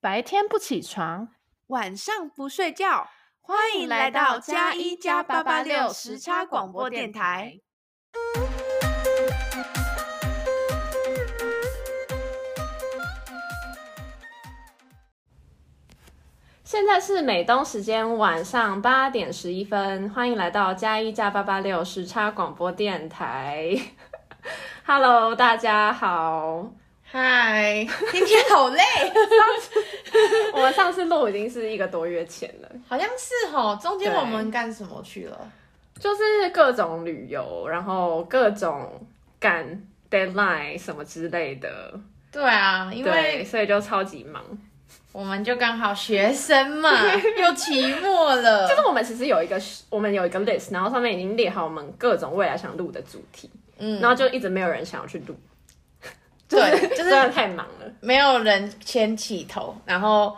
白天不起床，晚上不睡觉，欢迎来到加一加八八六时差广播电台。现在是美东时间晚上八点十一分，欢迎来到加一加八八六时差广播电台。Hello，大家好。嗨，今天好累。我们上次录已经是一个多月前了，好像是哦。中间我们干什么去了？就是各种旅游，然后各种赶 deadline 什么之类的。对啊，因为所以就超级忙。我们就刚好学生嘛，又期末了。就是我们其实有一个，我们有一个 list，然后上面已经列好我们各种未来想录的主题，嗯，然后就一直没有人想要去录。对，就是真的太忙了，没有人牵起头。然后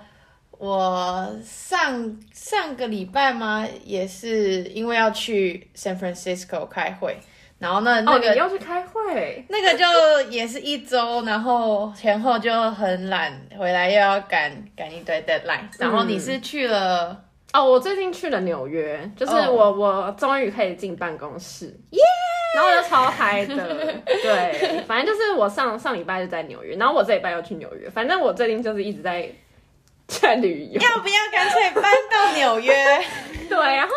我上上个礼拜嘛，也是因为要去 San Francisco 开会，然后那那个、要去开会，那个就也是一周，然后前后就很懒，回来又要赶赶一堆 deadline。然后你是去了、嗯、哦，我最近去了纽约，就是我、哦、我终于可以进办公室，耶、yeah!！然后就超嗨的，对，反正就是我上上礼拜就在纽约，然后我这礼拜要去纽约，反正我最近就是一直在 在旅游。要不要干脆搬到纽约？对，然后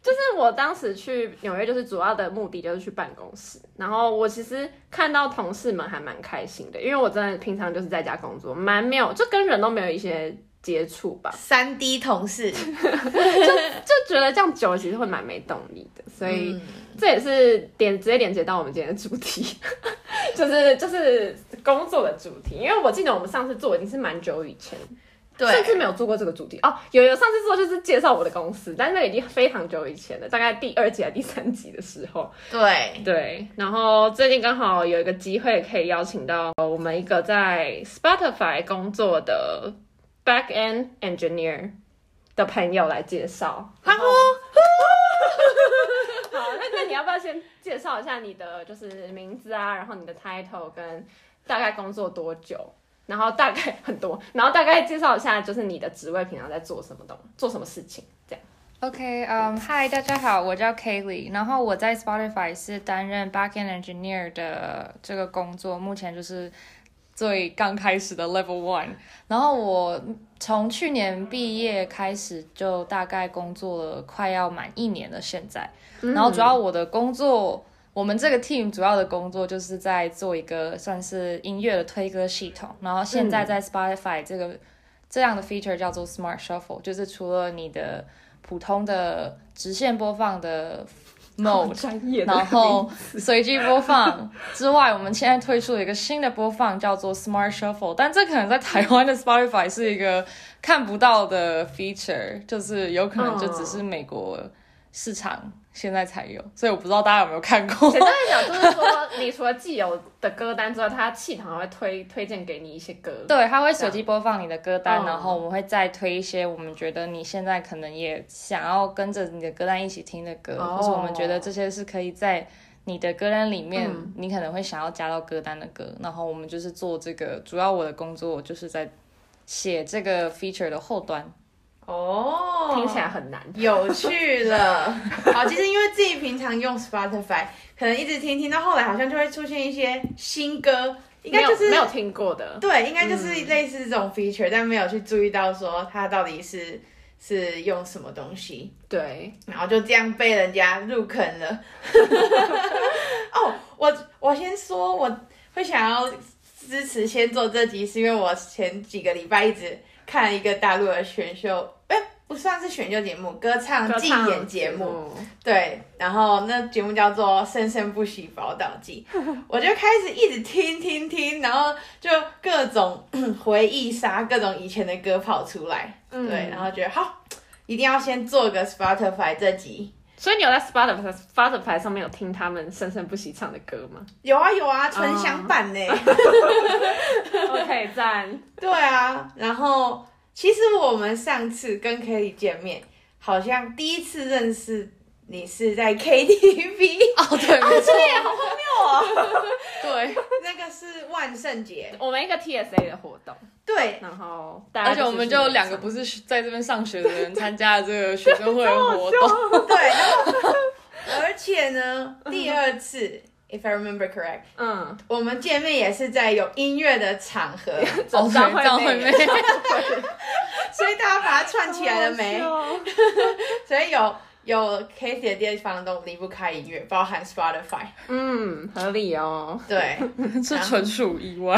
就是我当时去纽约，就是主要的目的就是去办公室，然后我其实看到同事们还蛮开心的，因为我真的平常就是在家工作，蛮没有，就跟人都没有一些接触吧。三 D 同事，就就觉得这样久了其实会蛮没动力的，所以。嗯这也是点直接连接到我们今天的主题，就是就是工作的主题。因为我记得我们上次做已经是蛮久以前，对，甚至没有做过这个主题哦。有有上次做就是介绍我的公司，但是那已经非常久以前了，大概第二集还是第三集的时候。对对，然后最近刚好有一个机会可以邀请到我们一个在 Spotify 工作的 Back End Engineer 的朋友来介绍。好，那那你要不要先介绍一下你的就是名字啊，然后你的 title 跟大概工作多久，然后大概很多，然后大概介绍一下就是你的职位平常在做什么东，做什么事情这样。OK，嗯、um，Hi，大家好，我叫 Kaylee，然后我在 Spotify 是担任 Backend Engineer 的这个工作，目前就是。最刚开始的 Level One，然后我从去年毕业开始就大概工作了快要满一年了，现在，然后主要我的工作，我们这个 team 主要的工作就是在做一个算是音乐的推歌系统，然后现在在 Spotify 这个这样的 feature 叫做 Smart Shuffle，就是除了你的普通的直线播放的。mode，然后随机播放之外，我们现在推出了一个新的播放，叫做 Smart Shuffle，但这可能在台湾的 Spotify 是一个看不到的 feature，就是有可能就只是美国市场。现在才有，所以我不知道大家有没有看过。简单来讲，就是说，你除了既有的歌单之外，它系统还会推推荐给你一些歌。对，它会手机播放你的歌单，然后我们会再推一些我们觉得你现在可能也想要跟着你的歌单一起听的歌，哦、或是我们觉得这些是可以在你的歌单里面，嗯、你可能会想要加到歌单的歌。然后我们就是做这个，主要我的工作就是在写这个 feature 的后端。哦，听起来很难，有趣了。好，其实因为自己平常用 Spotify，可能一直听听到后来，好像就会出现一些新歌，应该就是没有听过的。对，应该就是类似这种 feature，、嗯、但没有去注意到说它到底是是用什么东西。对，然后就这样被人家入坑了。哦，我我先说，我会想要支持先做这集，是因为我前几个礼拜一直看一个大陆的选秀。哎，不算是选秀节目，歌唱竞演节目。对，然后那节目叫做《生生不息宝岛记》，我就开始一直听听听，然后就各种 回忆杀，各种以前的歌跑出来。嗯、对，然后觉得好，一定要先做个 Spotify 这集。所以你有在 Spotify Spotify 上面有听他们生生不息唱的歌吗？有啊有啊，纯享版呢。OK，赞。对啊，然后。其实我们上次跟 Kelly 见面，好像第一次认识你是在 KTV 哦，对，没错，好荒谬哦。对，那个是万圣节，我们一个 TSA 的活动。对，然后大家而且我们就两个不是在这边上学的人参加了这个学生会的活动。对，然后而且呢，第二次。If I remember correct，嗯，我们见面也是在有音乐的场合，张惠妹，所以大家把它串起来了没？所以有有 Cathy 的地方都离不开音乐，包含 Spotify。嗯，合理哦。对，这纯属意外。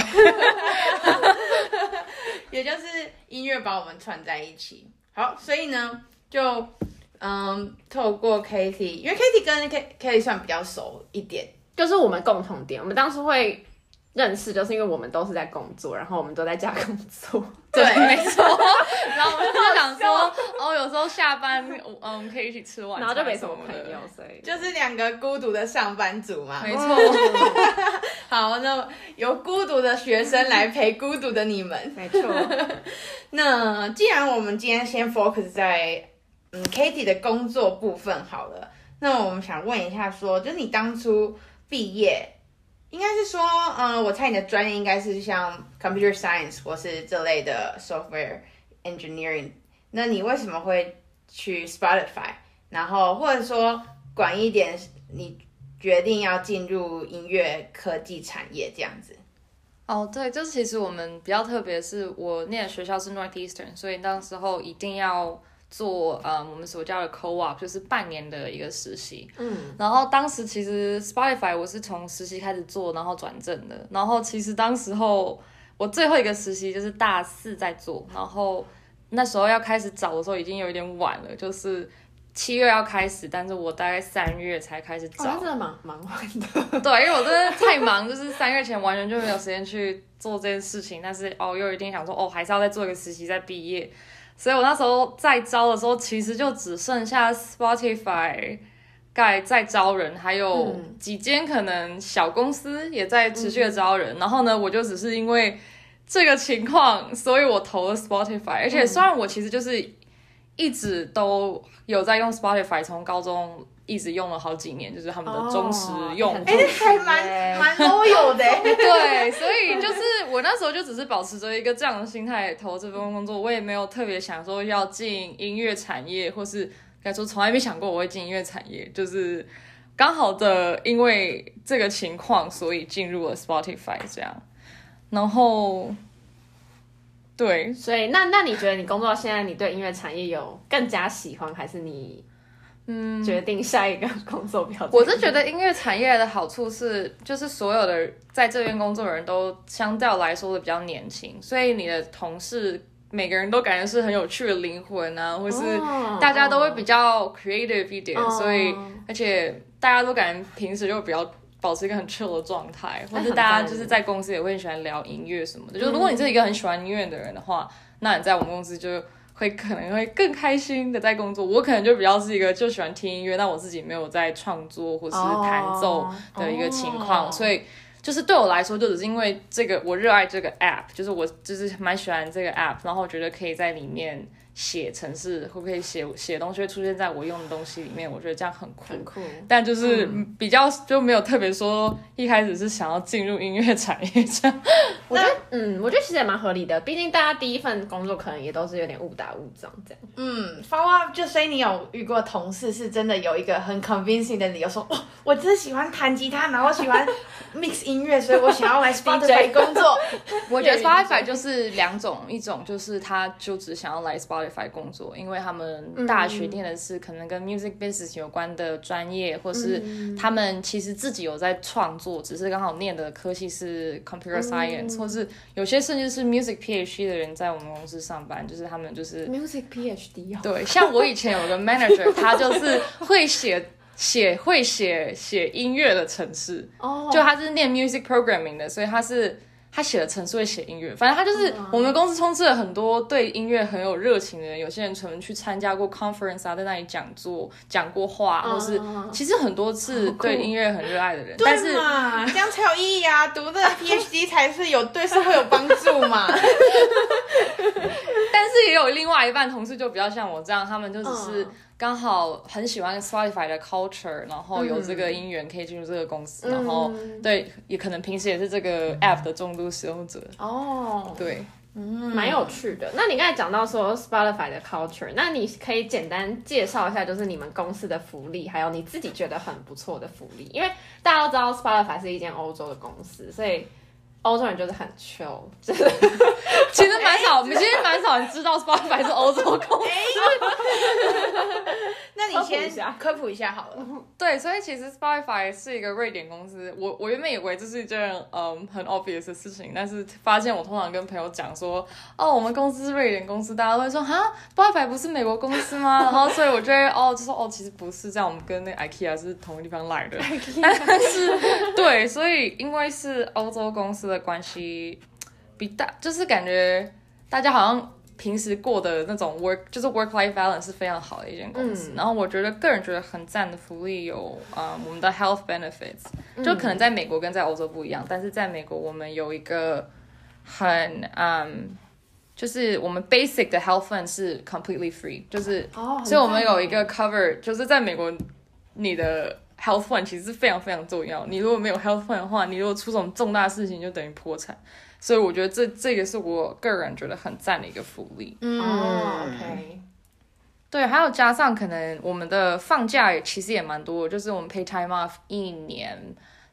也就是音乐把我们串在一起。好，所以呢，就嗯，透过 Cathy，因为 Cathy 跟 Kelly 算比较熟一点。就是我们共同点，我们当时会认识，就是因为我们都是在工作，然后我们都在家工作。对，没错。然后我们就想说，哦，有时候下班，嗯，可以一起吃晚餐，然后就没什么朋友，所以就是两个孤独的上班族嘛。没错。好，那由孤独的学生来陪孤独的你们。没错。那既然我们今天先 focus 在嗯 Katie 的工作部分好了，那我们想问一下说，说就是你当初。毕业应该是说，嗯，我猜你的专业应该是像 computer science 或是这类的 software engineering。那你为什么会去 Spotify？然后或者说广一点，你决定要进入音乐科技产业这样子？哦，对，就是其实我们比较特别，是我念的学校是 Northeastern，所以那时候一定要。做呃、嗯，我们所叫的 co-op 就是半年的一个实习。嗯，然后当时其实 Spotify 我是从实习开始做，然后转正的。然后其实当时候我最后一个实习就是大四在做，然后那时候要开始找的时候已经有一点晚了，就是七月要开始，但是我大概三月才开始找。哦、真的蛮蛮晚的。对，因为我真的太忙，就是三月前完全就没有时间去做这件事情。但是哦，又一定想说哦，还是要再做一个实习再毕业。所以我那时候在招的时候，其实就只剩下 Spotify 在在招人，还有几间可能小公司也在持续的招人。嗯、然后呢，我就只是因为这个情况，所以我投了 Spotify。而且虽然我其实就是一直都有在用 Spotify，从高中。一直用了好几年，就是他们的忠实用户，哎，还蛮蛮 loyal 的。对，所以就是我那时候就只是保持着一个这样的心态投这份工作，我也没有特别想说要进音乐产业，或是该说从来没想过我会进音乐产业，就是刚好的因为这个情况，所以进入了 Spotify 这样。然后，对，所以那那你觉得你工作到现在，你对音乐产业有更加喜欢，还是你？嗯，决定下一个工作标准。我是觉得音乐产业的好处是，就是所有的在这边工作的人都相较来说的比较年轻，所以你的同事每个人都感觉是很有趣的灵魂啊，或是大家都会比较 creative 一点，所以而且大家都感觉平时就比较保持一个很 chill 的状态，或是大家就是在公司也会很喜欢聊音乐什么的。就如果你是一个很喜欢音乐的人的话，那你在我们公司就。会可能会更开心的在工作，我可能就比较是一个就喜欢听音乐，但我自己没有在创作或是弹奏的一个情况所以就是对我来说，就只是因为这个我热爱这个 app，就是我就是蛮喜欢这个 app，然后我觉得可以在里面。写程式会不会写写东西会出现在我用的东西里面？我觉得这样很酷，很酷。但就是比较就没有特别说一开始是想要进入音乐产业这样。我觉得嗯，我觉得其实也蛮合理的。毕竟大家第一份工作可能也都是有点误打误撞这样。嗯，follow up 就所以你有遇过同事是真的有一个很 convincing 的理由说，哦，我只是喜欢弹吉他，然后喜欢 mix 音乐，所以我想要来 Spotify 工作。我觉得 Spotify 就是两种，一种就是他就只想要来 Spotify。工作，因为他们大学念的是可能跟 music business 有关的专业，嗯、或是他们其实自己有在创作，只是刚好念的科系是 computer science，、嗯、或是有些甚至是 music PhD 的人在我们公司上班，就是他们就是 music PhD、哦。对，像我以前有个 manager，他就是会写写会写写音乐的城市，哦，就他是念 music programming 的，所以他是。他写了程式会写音乐，反正他就是我们公司充斥了很多对音乐很有热情的人。有些人可能去参加过 conference 啊，在那里讲座、讲过话，或是其实很多次对音乐很热爱的人。但是嘛，这样才有意义啊！读 的 PhD 才是有对社会有帮助嘛。但是也有另外一半同事就比较像我这样，他们就只是刚好很喜欢 Spotify 的 culture，然后有这个因缘可以进入这个公司，嗯、然后对，也可能平时也是这个 app 的重度使用者。哦，对。嗯，蛮有趣的。那你刚才讲到说 Spotify 的 culture，那你可以简单介绍一下，就是你们公司的福利，还有你自己觉得很不错的福利。因为大家都知道 Spotify 是一间欧洲的公司，所以。欧洲人就是很 chill，就是 其实蛮少，其实蛮少人知道 Spotify 是欧洲公司。那你先科普一下好了。对，所以其实 Spotify 是一个瑞典公司。我我原本以为这是一件嗯很 obvious 的事情，但是发现我通常跟朋友讲说，哦，我们公司是瑞典公司，大家都会说哈，Spotify 不是美国公司吗？然后所以我觉得哦，就说哦，其实不是这样，我们跟那 IKEA 是同一个地方来的。但是对，所以因为是欧洲公司的关系比大，就是感觉大家好像平时过的那种 work，就是 work life balance 是非常好的一间公司。嗯、然后我觉得个人觉得很赞的福利有啊、呃，我们的 health benefits，就可能在美国跟在欧洲不一样，嗯、但是在美国我们有一个很嗯，就是我们 basic 的 health fund 是 completely free，就是，哦、所以我们有一个 cover，就是在美国你的。Health fund 其实是非常非常重要。你如果没有 health fund 的话，你如果出什么重大事情，就等于破产。所以我觉得这这个是我个人觉得很赞的一个福利。嗯、oh，OK。对，还有加上可能我们的放假也其实也蛮多，就是我们 pay time off 一年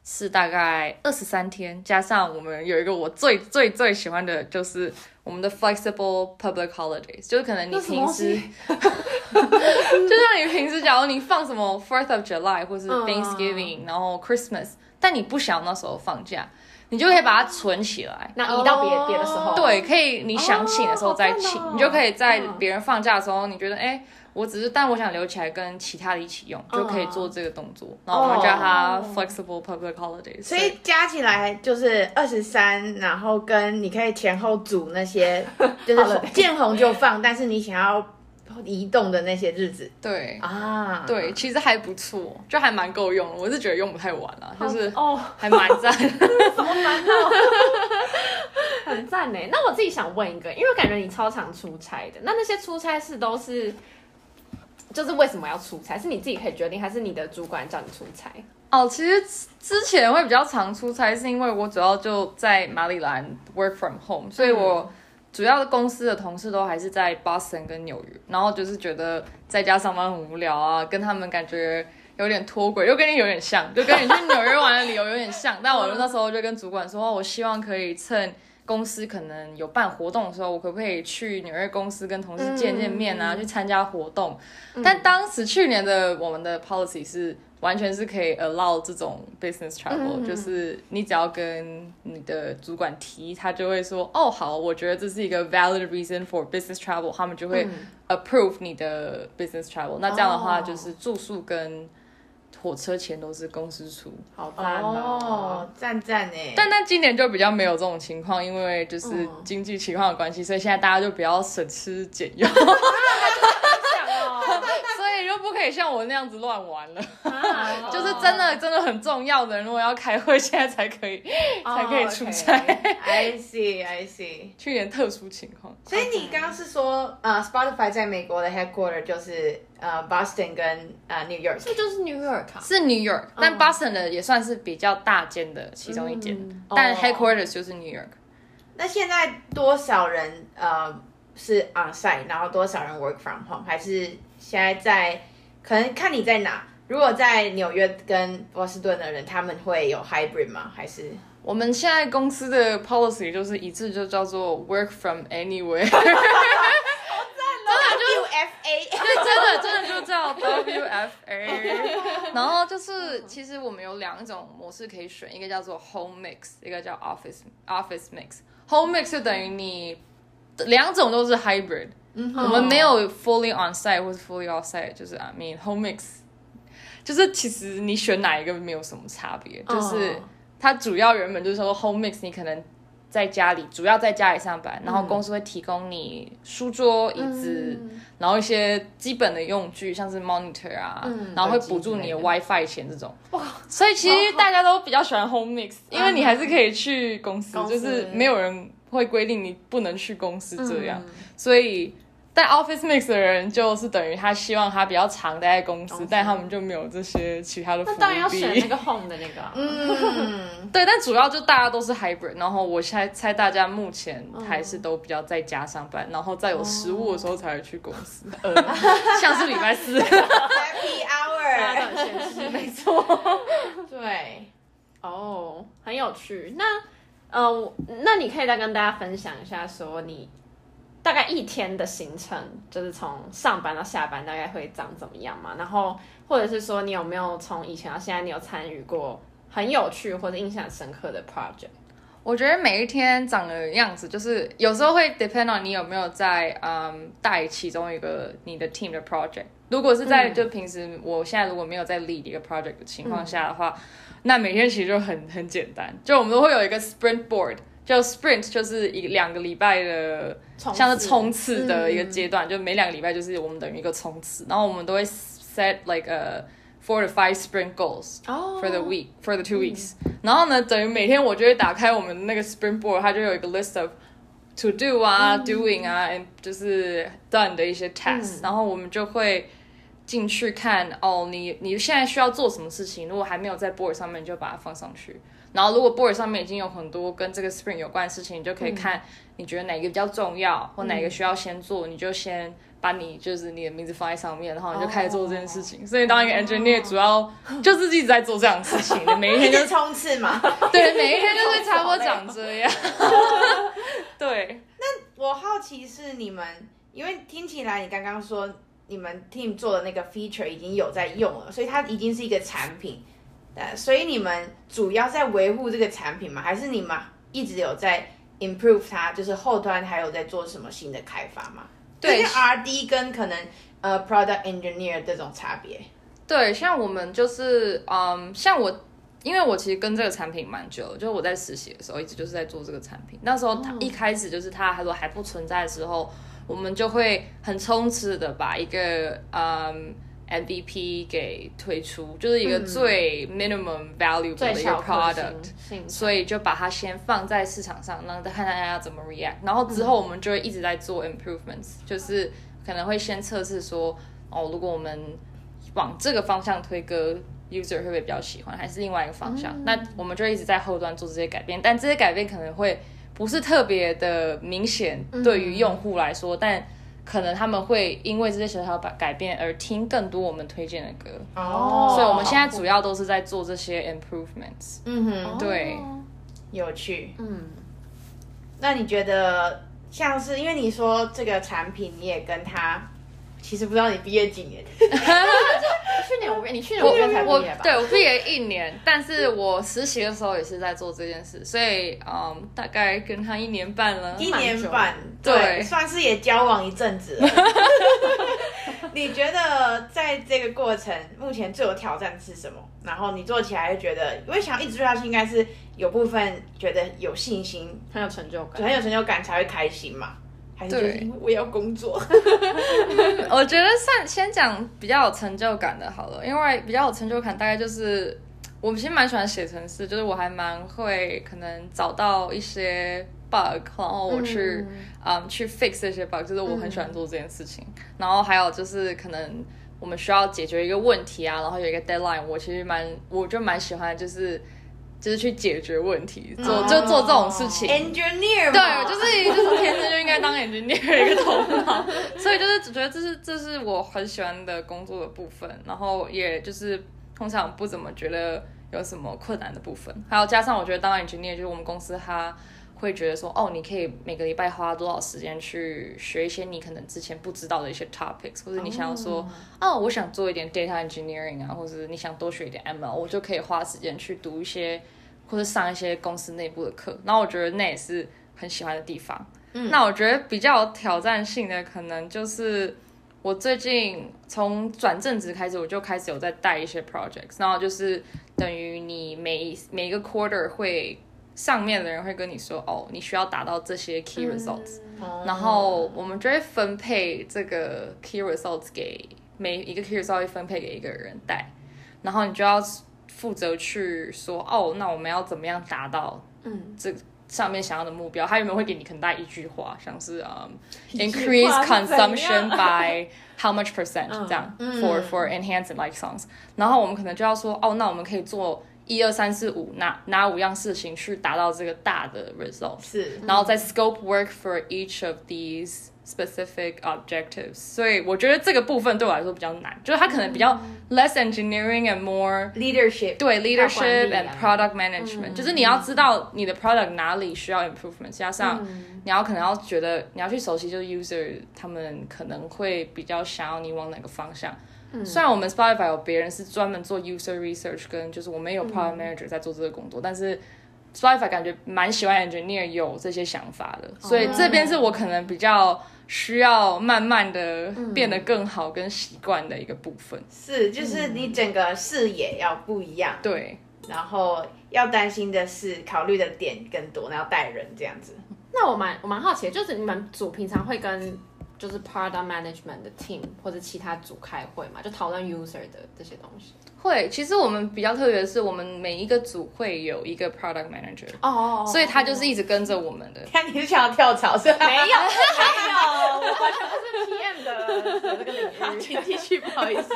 是大概二十三天，加上我们有一个我最最最喜欢的就是。我们的 flexible public holidays 就是可能你平时，就像你平时，假如你放什么 Fourth of July 或是 Thanksgiving，、uh, 然后 Christmas，但你不想那时候放假，你就可以把它存起来，那移到别别的时候，对，可以你想请的时候再请，oh, 你就可以在别人放假的时候，你觉得哎。我只是，但我想留起来跟其他的一起用，就可以做这个动作。然后我们叫它 flexible public holidays。所以加起来就是二十三，然后跟你可以前后组那些，就是见红就放，但是你想要移动的那些日子。对啊，对，其实还不错，就还蛮够用的。我是觉得用不太完了，就是哦，还蛮赞。什么蛮好？很赞呢。那我自己想问一个，因为我感觉你超常出差的，那那些出差是都是？就是为什么要出差？是你自己可以决定，还是你的主管叫你出差？哦，其实之前会比较常出差，是因为我主要就在马里兰 work from home，所以我主要的公司的同事都还是在 Boston 跟纽约，然后就是觉得在家上班很无聊啊，跟他们感觉有点脱轨，又跟你有点像，就跟你去纽约玩的理由有点像。但我那时候就跟主管说，我希望可以趁。公司可能有办活动的时候，我可不可以去纽约公司跟同事见见面啊？嗯、去参加活动？嗯、但当时去年的我们的 policy 是完全是可以 allow 这种 business travel，、嗯、就是你只要跟你的主管提，他就会说哦好，我觉得这是一个 valid reason for business travel，他们就会 approve 你的 business travel、嗯。那这样的话就是住宿跟火车钱都是公司出，好赞哦，赞赞哎！但但今年就比较没有这种情况，因为就是经济情况的关系，所以现在大家就比较省吃俭用。像我那样子乱玩了，啊、就是真的真的很重要的人，如果要开会，现在才可以、oh, 才可以出差。Okay. I see, I see。去年特殊情况。所以你刚刚是说，呃，Spotify 在美国的 headquarter 就是呃 Boston 跟呃 New York，这就是 New York，是 New York，但 Boston 的也算是比较大间的其中一间，嗯、但 headquarters 就是 New York。那现在多少人呃是 on site，然后多少人 work from home，还是现在在？可能看你在哪。如果在纽约跟波士顿的人，他们会有 hybrid 吗？还是我们现在公司的 policy 就是一致，就叫做 work from anywhere。好赞哦！WFA，对，真的真的就叫 WFA。然后就是，其实我们有两种模式可以选，一个叫做 home mix，一个叫 office office mix。home mix 就等于你两种都是 hybrid。嗯、我们没有 fully on site 或者 fully off site，就是 I mean home mix，就是其实你选哪一个没有什么差别，哦、就是它主要原本就是说 home mix，你可能在家里主要在家里上班，嗯、然后公司会提供你书桌、椅子，嗯、然后一些基本的用具，像是 monitor 啊，嗯、然后会补助你的 WiFi 钱这种。哇，所以其实大家都比较喜欢 home mix，因为你还是可以去公司，公司。就是没有人会规定你不能去公司这样，嗯、所以。但 Office Mix 的人就是等于他希望他比较常待在公司，但他们就没有这些其他的福利。那当然要选那个 Home 的那个、啊。嗯，对，但主要就大家都是 Hybrid，然后我猜猜大家目前还是都比较在家上班，然后在有食物的时候才会去公司，哦、像是礼拜四 Happy Hour，没错，对，哦，oh, 很有趣。那呃，那你可以再跟大家分享一下，说你。大概一天的行程，就是从上班到下班，大概会长怎么样嘛？然后或者是说，你有没有从以前到现在，你有参与过很有趣或者印象深刻的 project？我觉得每一天长的样子，就是有时候会 depend on 你有没有在嗯带其中一个你的 team 的 project。如果是在、嗯、就平时我现在如果没有在 lead 一个 project 的情况下的话，嗯、那每天其实就很很简单，就我们都会有一个 sprint board。就 sprint 就是一两个礼拜的，像是冲刺的一个阶段，嗯、就每两个礼拜就是我们等于一个冲刺，然后我们都会 set like a four to five sprint goals for the week、oh, for the two weeks，、嗯、然后呢，等于每天我就会打开我们那个 sprint board，它就有一个 list of to do 啊、嗯、doing 啊，and 就是 done 的一些 tasks，、嗯、然后我们就会进去看哦，你你现在需要做什么事情，如果还没有在 board 上面，你就把它放上去。然后，如果 board 上面已经有很多跟这个 spring 有关的事情，你就可以看你觉得哪个比较重要，嗯、或哪个需要先做，你就先把你就是你的名字放在上面，然后你就开始做这件事情。哦、所以，当一个 engineer 主要 就是一直在做这样的事情，哦、每一天就冲刺嘛。对，每一天就会差不多长这样。对。那我好奇是你们，因为听起来你刚刚说你们 team 做的那个 feature 已经有在用了，所以它已经是一个产品。所以你们主要在维护这个产品吗？还是你们一直有在 improve 它？就是后端还有在做什么新的开发吗？对，R&D 跟可能呃 product engineer 这种差别。对，像我们就是嗯，像我，因为我其实跟这个产品蛮久了，就是我在实习的时候一直就是在做这个产品。那时候他一开始就是他还说还不存在的时候，我们就会很冲刺的把一个嗯。MVP 给推出，就是一个最 minimum valuable 的一个 product，所以就把它先放在市场上，让看大家要怎么 react。然后之后我们就会一直在做 improvements，就是可能会先测试说，哦，如果我们往这个方向推，歌 user 会不会比较喜欢，还是另外一个方向？那我们就一直在后端做这些改变，但这些改变可能会不是特别的明显，对于用户来说，但可能他们会因为这些小小改改变而听更多我们推荐的歌哦，所以我们现在主要都是在做这些 improvements。嗯哼，对，有趣。嗯，那你觉得像是因为你说这个产品，你也跟他。其实不知道你毕业几年，去年我你去年我才毕业吧？对，我毕业一年，但是我实习的时候也是在做这件事，所以嗯，大概跟他一年半了，一年半，对，对算是也交往一阵子了。你觉得在这个过程，目前最有挑战是什么？然后你做起来就觉得，因为想一直做下去，应该是有部分觉得有信心，很有成就感，很有成就感才会开心嘛。还是对，我也要工作。我觉得算先讲比较有成就感的好了，因为比较有成就感，大概就是我其实蛮喜欢写程式，就是我还蛮会可能找到一些 bug，然后我去嗯、um, 去 fix 这些 bug，就是我很喜欢做这件事情。嗯、然后还有就是可能我们需要解决一个问题啊，然后有一个 deadline，我其实蛮我就蛮喜欢就是。就是去解决问题，做就做这种事情。Engineer，对，就是就是天生就应该当 engineer 一个头脑，所以就是觉得这是这是我很喜欢的工作的部分，然后也就是通常不怎么觉得有什么困难的部分，还有加上我觉得当 engineer 就是我们公司他会觉得说，哦，你可以每个礼拜花多少时间去学一些你可能之前不知道的一些 topics，或者你想要说，哦，哦，我想做一点 data engineering 啊，或者你想多学一点 ML，我就可以花时间去读一些。或者上一些公司内部的课，然后我觉得那也是很喜欢的地方。嗯，那我觉得比较有挑战性的，可能就是我最近从转正职开始，我就开始有在带一些 projects，然后就是等于你每每一个 quarter 会上面的人会跟你说，哦，你需要达到这些 key results，嗯，然后我们就会分配这个 key results 给每一个 key results 会分配给一个人带，然后你就要。负责去说哦，那我们要怎么样达到嗯。这上面想要的目标，他有没有会给你很大一句话，像是嗯、um,，increase consumption by how much percent、嗯、这样、嗯、for for enhanced like songs，然后我们可能就要说，哦，那我们可以做一二三四五哪哪五样事情去达到这个大的 result，是，然后再 scope work for each of these。Specific objectives，所以我觉得这个部分对我来说比较难，就是它可能比较 less engineering and more leadership，对 leadership and product management，、嗯、就是你要知道你的 product 哪里需要 improvement，加上你要可能要觉得你要去熟悉，就是 user 他们可能会比较想要你往哪个方向。嗯、虽然我们 Spotify 有别人是专门做 user research，跟就是我们有 product manager 在做这个工作，嗯、但是 Spotify 感觉蛮喜欢 engineer 有这些想法的，所以这边是我可能比较。需要慢慢的变得更好跟习惯的一个部分，嗯、是就是你整个视野要不一样，对，然后要担心的是考虑的点更多，然后带人这样子。那我蛮我蛮好奇的，就是你们组平常会跟就是 product management 的 team 或者其他组开会嘛？就讨论 user 的这些东西。会，其实我们比较特别的是，我们每一个组会有一个 product manager，哦，所以他就是一直跟着我们的。看你是想要跳槽是吧？没有，没有，我完全不是 PM 的这个领域。好，请继续，不好意思。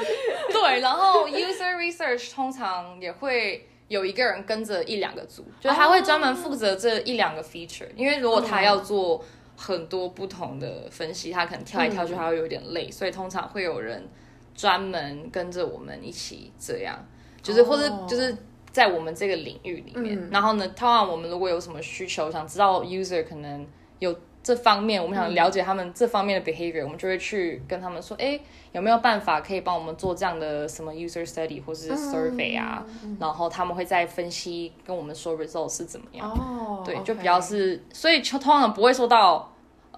对，然后 user research 通常也会有一个人跟着一两个组，就是他会专门负责这一两个 feature，因为如果他要做。很多不同的分析，他可能跳来跳去，他会有点累，嗯、所以通常会有人专门跟着我们一起这样，就是或者就是在我们这个领域里面。哦、然后呢，通常我们如果有什么需求，想知道 user 可能有这方面，我们想了解他们这方面的 behavior，、嗯、我们就会去跟他们说，哎，有没有办法可以帮我们做这样的什么 user study 或是 survey 啊？嗯、然后他们会再分析跟我们说 results 是怎么样。哦，对，就比较是所以就通常不会说到。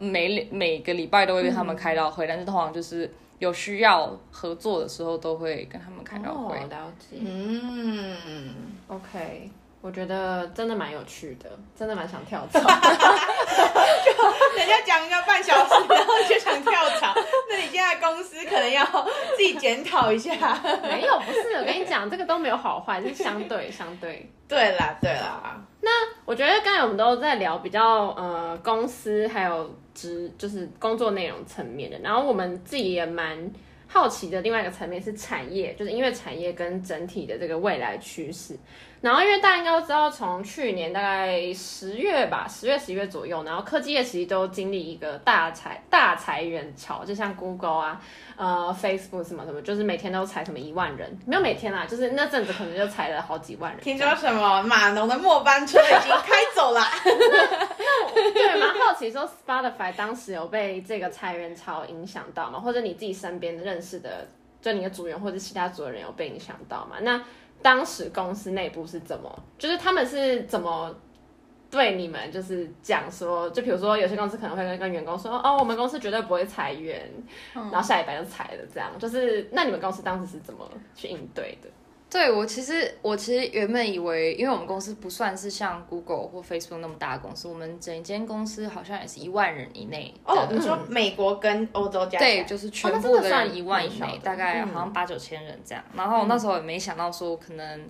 每每个礼拜都会跟他们开到会，嗯、但是通常就是有需要合作的时候都会跟他们开到会。哦、了解。嗯，OK，我觉得真的蛮有趣的，真的蛮想跳槽。人家讲一个半小时，然后就想跳槽，那你现在公司可能要自己检讨一下。没有，不是，我跟你讲，这个都没有好坏，是相对相对。对啦，对啦。那我觉得刚才我们都在聊比较呃公司还有职就是工作内容层面的，然后我们自己也蛮好奇的。另外一个层面是产业，就是音乐产业跟整体的这个未来趋势。然后因为大家应该都知道，从去年大概十月吧，十月十一月左右，然后科技业其实都经历一个大裁大裁员潮，就像 Google 啊。呃，Facebook 什么什么，就是每天都裁什么一万人，没有每天啦，就是那阵子可能就裁了好几万人。听说什么码农的末班车已经开走了？对，蛮好奇说，Spotify 当时有被这个裁员潮影响到吗？或者你自己身边认识的，就你的组员或者其他组的人有被影响到吗？那当时公司内部是怎么，就是他们是怎么？对你们就是讲说，就比如说有些公司可能会跟跟员工说，哦，我们公司绝对不会裁员，嗯、然后下礼拜就裁了，这样就是那你们公司当时是怎么去应对的？对我其实我其实原本以为，因为我们公司不算是像 Google 或 Facebook 那么大的公司，我们整间公司好像也是一万人以内。哦，你说美国跟欧洲加起来？对，就是全部的人一万以内，哦、大概好像八九千人这样。然后那时候也没想到说可能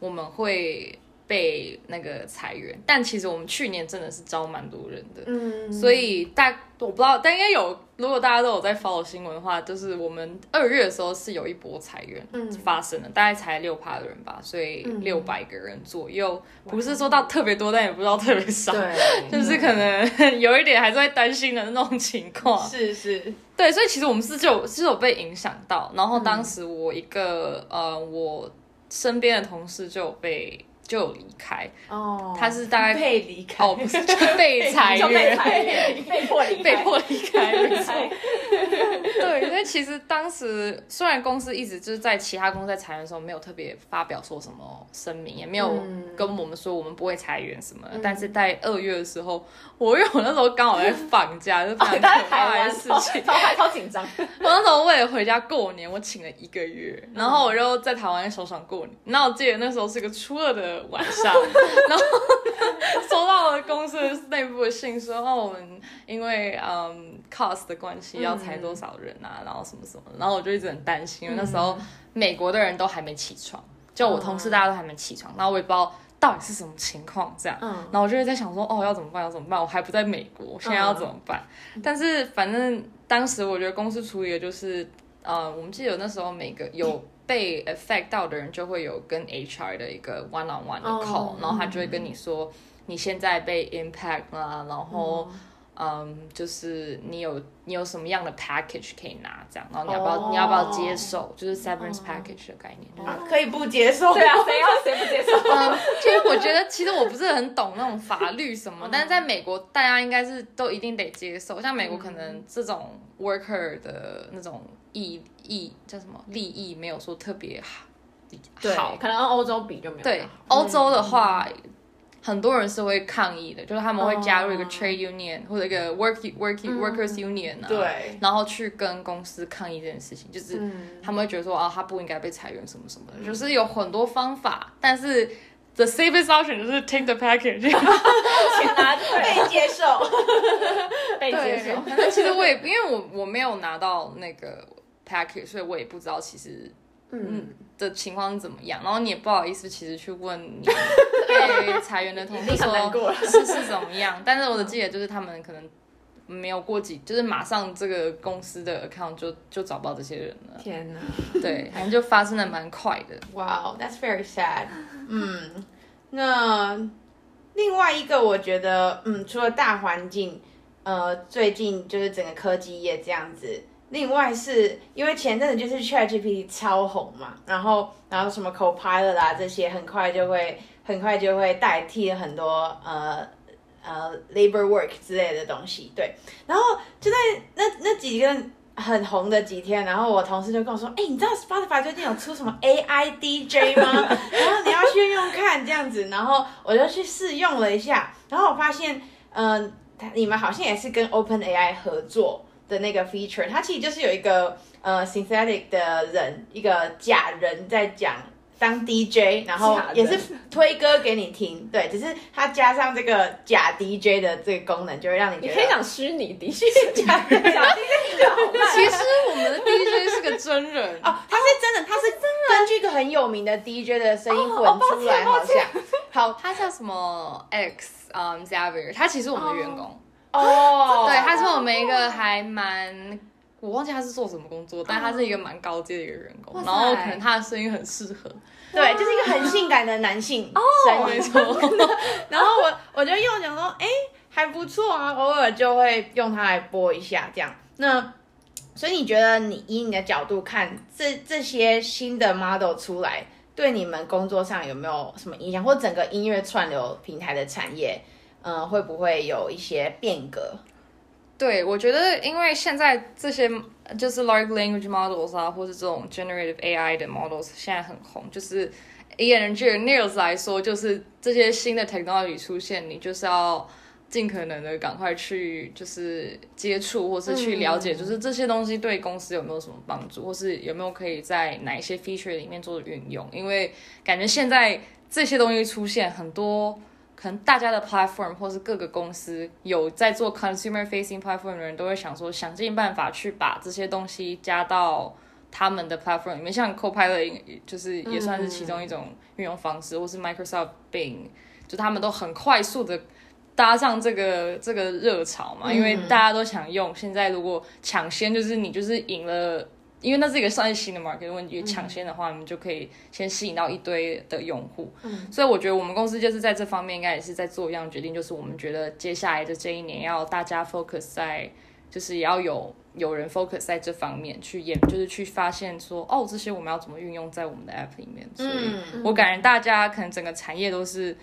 我们会。被那个裁员，但其实我们去年真的是招蛮多人的，嗯，所以大我不知道，但应该有，如果大家都有在 follow 新闻的话，就是我们二月的时候是有一波裁员发生的，嗯、大概裁六趴的人吧，所以六百个人左右，嗯、不是说到特别多，但也不知道特别少，对，就是可能 有一点还是会担心的那种情况，是是，对，所以其实我们是就，是有被影响到，然后当时我一个、嗯、呃，我身边的同事就有被。就离开哦，他是大概被离开哦，不是 就被裁员，被迫离 被迫离开，对，因为其实当时虽然公司一直就是在其他公司在裁员的时候没有特别发表说什么声明，也没有跟我们说我们不会裁员什么，但是在二月的时候，我因为我那时候刚好在 放假，就非常可怕的事情，超超紧张。我那时候为了回家过年，我请了一个月，然后我就在台湾爽爽过年。那我记得那时候是个初二的。晚上，然后 收到了公司内部的信说，哦，我们因为嗯 cost 的关系要裁多少人啊，嗯、然后什么什么，然后我就一直很担心，因为那时候美国的人都还没起床，就我同事大家都还没起床，然后我也不知道到底是什么情况？这样，嗯，然后我就会在想说，哦，要怎么办？要怎么办？我还不在美国，现在要怎么办？嗯、但是反正当时我觉得公司处理的就是，呃，我们记得那时候每个有被 affect 到的人就会有跟 HR 的一个 one on one 的 call，、嗯、然后他就会跟你说你现在被 impact 啦，然后。嗯嗯，um, 就是你有你有什么样的 package 可以拿，这样，然后你要不要、oh. 你要不要接受，就是 severance package 的概念，就是、可以不接受，对啊，谁要谁不接受？嗯，其实我觉得，其实我不是很懂那种法律什么，但是在美国，大家应该是都一定得接受，像美国可能这种 worker 的那种益益叫什么？利益没有说特别好，对，可能欧洲比就没有，对，欧洲的话。嗯很多人是会抗议的，就是他们会加入一个 trade union、oh. 或者一个 work work workers union 啊，对，然后去跟公司抗议这件事情，就是他们会觉得说啊，他不应该被裁员什么什么的，嗯、就是有很多方法，但是 the safest option 就是 take the package，钱拿被接受，被接受。反正其实我也因为我我没有拿到那个 package，所以我也不知道其实。嗯的情况是怎么样？然后你也不好意思，其实去问你 被裁员的同事说，是是怎么样？但是我的记得就是他们可能没有过几，就是马上这个公司的 account 就就找不到这些人了。天哪！对，反正就发生的蛮快的。Wow, that's very sad。嗯，那另外一个我觉得，嗯，除了大环境，呃，最近就是整个科技业这样子。另外是因为前阵子就是 ChatGPT 超红嘛，然后然后什么 Copilot 啊这些很快就会很快就会代替很多呃呃 labor work 之类的东西，对。然后就在那那几个很红的几天，然后我同事就跟我说，哎，你知道 Spotify 最近有出什么 AI DJ 吗？然后你要去用用看这样子，然后我就去试用了一下，然后我发现，嗯、呃，你们好像也是跟 OpenAI 合作。的那个 feature，它其实就是有一个呃 synthetic 的人，一个假人在讲当 DJ，然后也是推歌给你听，对，只是它加上这个假 DJ 的这个功能，就会让你觉得你可以讲虚拟 DJ，假 DJ 其实我们的 DJ 是个真人。哦，他是真的，他是根据一个很有名的 DJ 的声音混出来，好像。好，他叫什么？X 嗯 Xavier，他其实我们的员工。哦，对，他是我们一个还蛮，我忘记他是做什么工作，但他是一个蛮高阶的一个员工，然后可能他的声音很适合，对，就是一个很性感的男性声音，没错。然后我我就用讲说，哎，还不错啊，偶尔就会用它来播一下这样。那所以你觉得你以你的角度看，这这些新的 model 出来，对你们工作上有没有什么影响，或整个音乐串流平台的产业？嗯，会不会有一些变革？对，我觉得，因为现在这些就是 large language models 啊，或是这种 generative AI 的 models 现在很红。就是以 engineers 来说，就是这些新的 technology 出现，你就是要尽可能的赶快去就是接触，或是去了解，就是这些东西对公司有没有什么帮助，或是有没有可以在哪一些 feature 里面做运用。因为感觉现在这些东西出现很多。可能大家的 platform 或是各个公司有在做 consumer facing platform 的人都会想说，想尽办法去把这些东西加到他们的 platform 里面，像 Copilot 就是也算是其中一种运用方式，嗯、或是 Microsoft Bing，就他们都很快速的搭上这个这个热潮嘛，因为大家都想用。现在如果抢先，就是你就是赢了。因为那是一个算是新的 market，如果你抢先的话，你们就可以先吸引到一堆的用户。嗯，所以我觉得我们公司就是在这方面应该也是在做一样决定，就是我们觉得接下来的这一年要大家 focus 在，就是也要有有人 focus 在这方面去研，就是去发现说，哦，这些我们要怎么运用在我们的 app 里面。所以我感觉大家可能整个产业都是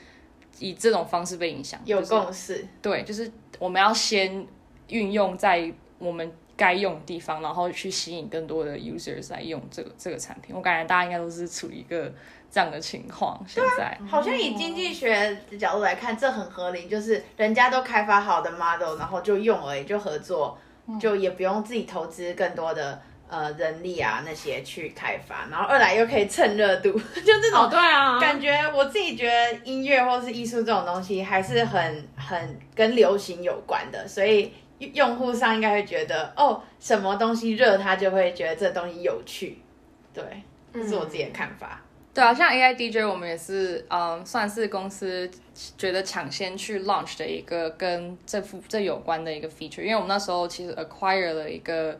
以这种方式被影响，有共识。对，就是我们要先运用在我们。该用的地方，然后去吸引更多的 users 来用这个这个产品。我感觉大家应该都是处于一个这样的情况。现在、啊、好像以经济学的角度来看，这很合理，就是人家都开发好的 model，然后就用而已，就合作，就也不用自己投资更多的呃人力啊那些去开发。然后二来又可以蹭热度，就这种。对啊。感觉我自己觉得音乐或是艺术这种东西还是很很跟流行有关的，所以。用户上应该会觉得哦，什么东西热，他就会觉得这东西有趣，对，这是我自己的看法。对啊，像 AI DJ，我们也是，嗯，算是公司觉得抢先去 launch 的一个跟这副这有关的一个 feature，因为我们那时候其实 acquire 了一个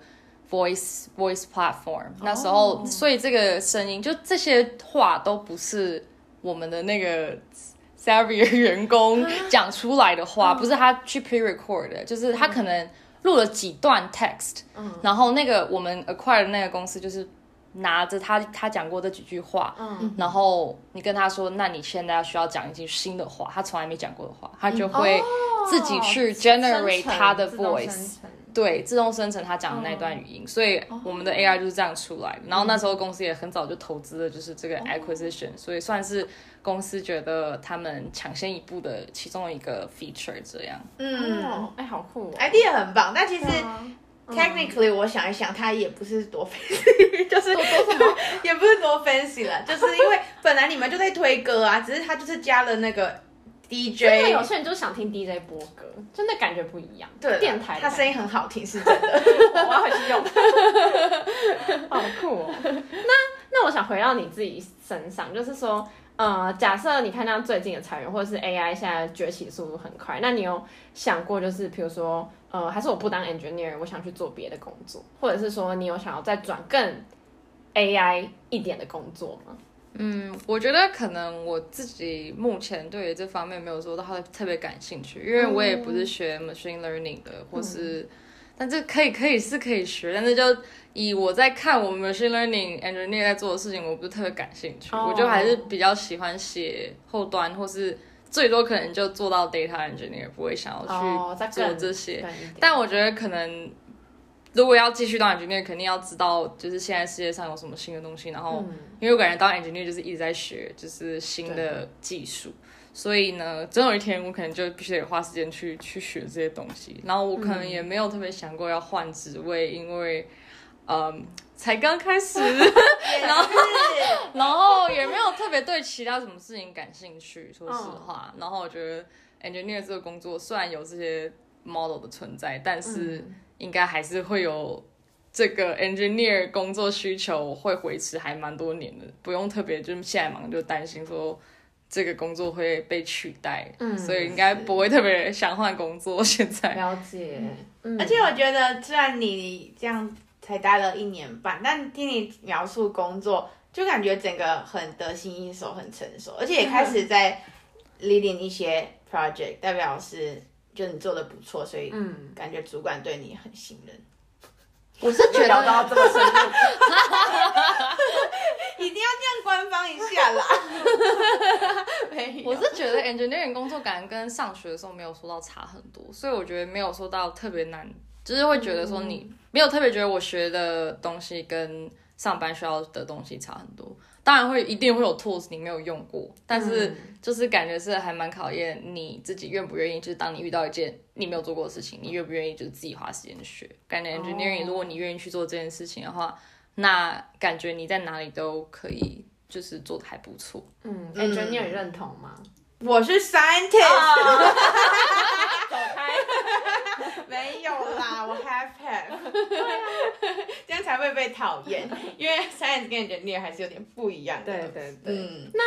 voice voice platform，那时候，哦、所以这个声音就这些话都不是我们的那个 Savvy 员工讲出来的话，嗯、不是他去 pre-record 的，就是他可能录了几段 text，嗯，然后那个我们 acquire 的那个公司就是。拿着他他讲过这几句话，嗯，然后你跟他说，那你现在要需要讲一句新的话，他从来没讲过的话，他就会自己去 generate 他的 voice，对，自动生成他讲的那段语音，嗯、所以我们的 AI 就是这样出来的。然后那时候公司也很早就投资了，就是这个 acquisition，、嗯、所以算是公司觉得他们抢先一步的其中一个 feature 这样。嗯，哎、欸，好酷、哦、，idea 很棒，但其实。Technically，我想一想，它也不是多 fancy，就是多什么，也不是多 fancy 了，就是因为本来你们就在推歌啊，只是它就是加了那个 DJ。因为有些人就想听 DJ 播歌，真的感觉不一样。对，电台他声音很好听，是真的。我要回去用。好酷哦！那那我想回到你自己身上，就是说。呃，假设你看到最近的裁员，或者是 AI 现在崛起速度很快，那你有想过，就是比如说，呃，还是我不当 engineer，我想去做别的工作，或者是说，你有想要再转更 AI 一点的工作吗？嗯，我觉得可能我自己目前对于这方面没有说到特别感兴趣，因为我也不是学 machine learning 的，或是。嗯但这可以可以是可以学，但是就以我在看我们 machine learning engineer 在做的事情，我不是特别感兴趣。Oh. 我就还是比较喜欢写后端，或是最多可能就做到 data engineer，不会想要去做这些。Oh, 但我觉得可能如果要继续当 engineer，肯定要知道就是现在世界上有什么新的东西。然后，因为我感觉当 engineer 就是一直在学，就是新的技术。所以呢，总有一天我可能就必须得花时间去去学这些东西，然后我可能也没有特别想过要换职位，嗯、因为，嗯，才刚开始，然后然后也没有特别对其他什么事情感兴趣，说实话。然后我觉得 engineer 这个工作虽然有这些 model 的存在，但是应该还是会有这个 engineer 工作需求会维持还蛮多年的，不用特别就是现在忙就担心说。这个工作会被取代，嗯，所以应该不会特别想换工作。现在了解，嗯，而且我觉得虽然你这样才待了一年半，但听你描述工作，就感觉整个很得心应手，很成熟，而且也开始在 leading 一些 project，代表是就你做的不错，所以嗯，感觉主管对你很信任。我是觉得聊到这么深入，一定要这样官方一下啦。我是觉得 engineering 工作感觉跟上学的时候没有说到差很多，所以我觉得没有说到特别难，就是会觉得说你没有特别觉得我学的东西跟上班需要的东西差很多。当然会一定会有 tools 你没有用过，但是就是感觉是还蛮考验你自己愿不愿意。就是当你遇到一件你没有做过的事情，你愿不愿意就是自己花时间学。感觉 engineering，如果你愿意去做这件事情的话，那感觉你在哪里都可以，就是做的还不错。嗯，engineer 认同吗？我是 scientist。Oh. 走开。没有啦，我 have have，会被讨厌，因为 science 跟 engineer 还是有点不一样的。对对对。嗯，那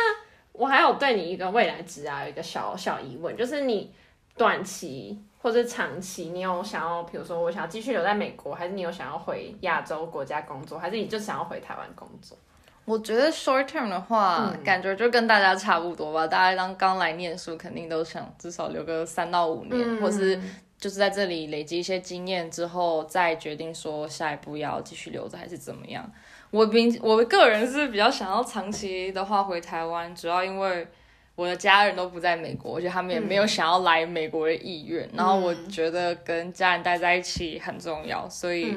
我还有对你一个未来职啊有一个小小疑问，就是你短期或者长期，你有想要，比如说我想要继续留在美国，还是你有想要回亚洲国家工作，还是你就想要回台湾工作？我觉得 short term 的话，嗯、感觉就跟大家差不多吧。大家当刚来念书，肯定都想至少留个三到五年，嗯、或是。就是在这里累积一些经验之后，再决定说下一步要继续留着还是怎么样。我比我个人是比较想要长期的话回台湾，主要因为我的家人都不在美国，而且他们也没有想要来美国的意愿。嗯、然后我觉得跟家人待在一起很重要，所以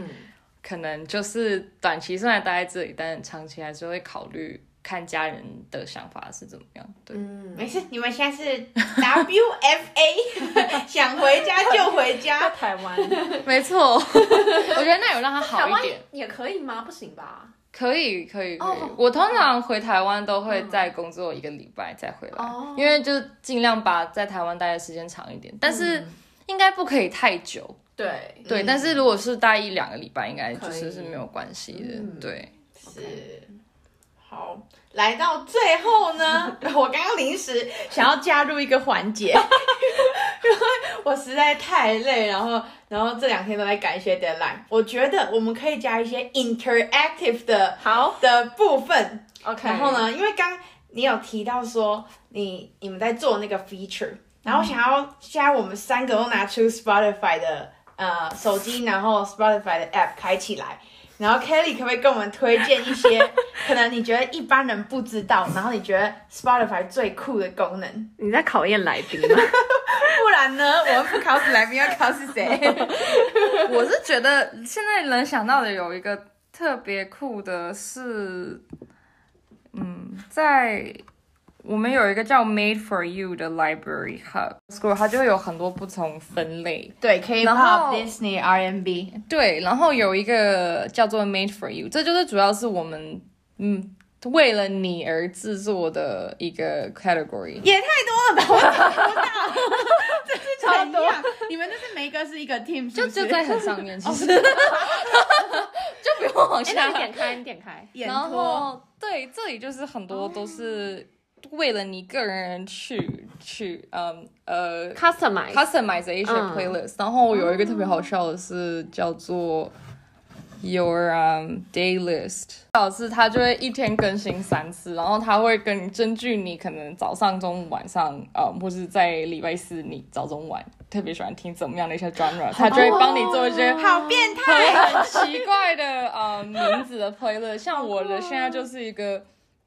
可能就是短期虽然待在这里，但长期还是会考虑。看家人的想法是怎么样？对，嗯，没事，你们现在是 WFA，想回家就回家，台湾，没错。我觉得那有让他好一点，也可以吗？不行吧？可以，可以，可以。Oh, 我通常回台湾都会再工作一个礼拜再回来，oh. 因为就尽量把在台湾待的时间长一点，但是应该不可以太久。对，对，但是如果是待一两个礼拜，应该就是是没有关系的。对，是。好，来到最后呢，我刚刚临时想要加入一个环节，因为我实在太累，然后然后这两天都在赶一些 deadline，我觉得我们可以加一些 interactive 的好的部分。OK，然后呢，因为刚你有提到说你你们在做那个 feature，然后想要现在我们三个都拿出 Spotify 的呃手机，然后 Spotify 的 app 开起来。然后 Kelly 可不可以跟我们推荐一些 可能你觉得一般人不知道，然后你觉得 Spotify 最酷的功能？你在考验来宾吗？不然呢？我们不考死来宾要考死谁？我是觉得现在能想到的有一个特别酷的是，嗯，在。我们有一个叫 Made for You 的 Library Hub，它就会有很多不同分类。对，K-pop、Disney、R&B。对，然后有一个叫做 Made for You，这就是主要是我们嗯为了你而制作的一个 category。也太多了吧！我找不到，这是超多。你们就是每一个是一个 team，就就在很上面，其实 就不用往下。你点开，你点开。然后对，这里就是很多都是。为了你个人去去，嗯呃，customize。customize 一些 playlist，然后有一个特别好笑的是叫做 your um day list，导致他就会一天更新三次，然后他会跟根据你可能早上、中午、晚上，嗯，或是在礼拜四你早中晚特别喜欢听怎么样的一些 genre，他就会帮你做一些好变态、很奇怪的嗯名字的 playlist，像我的现在就是一个。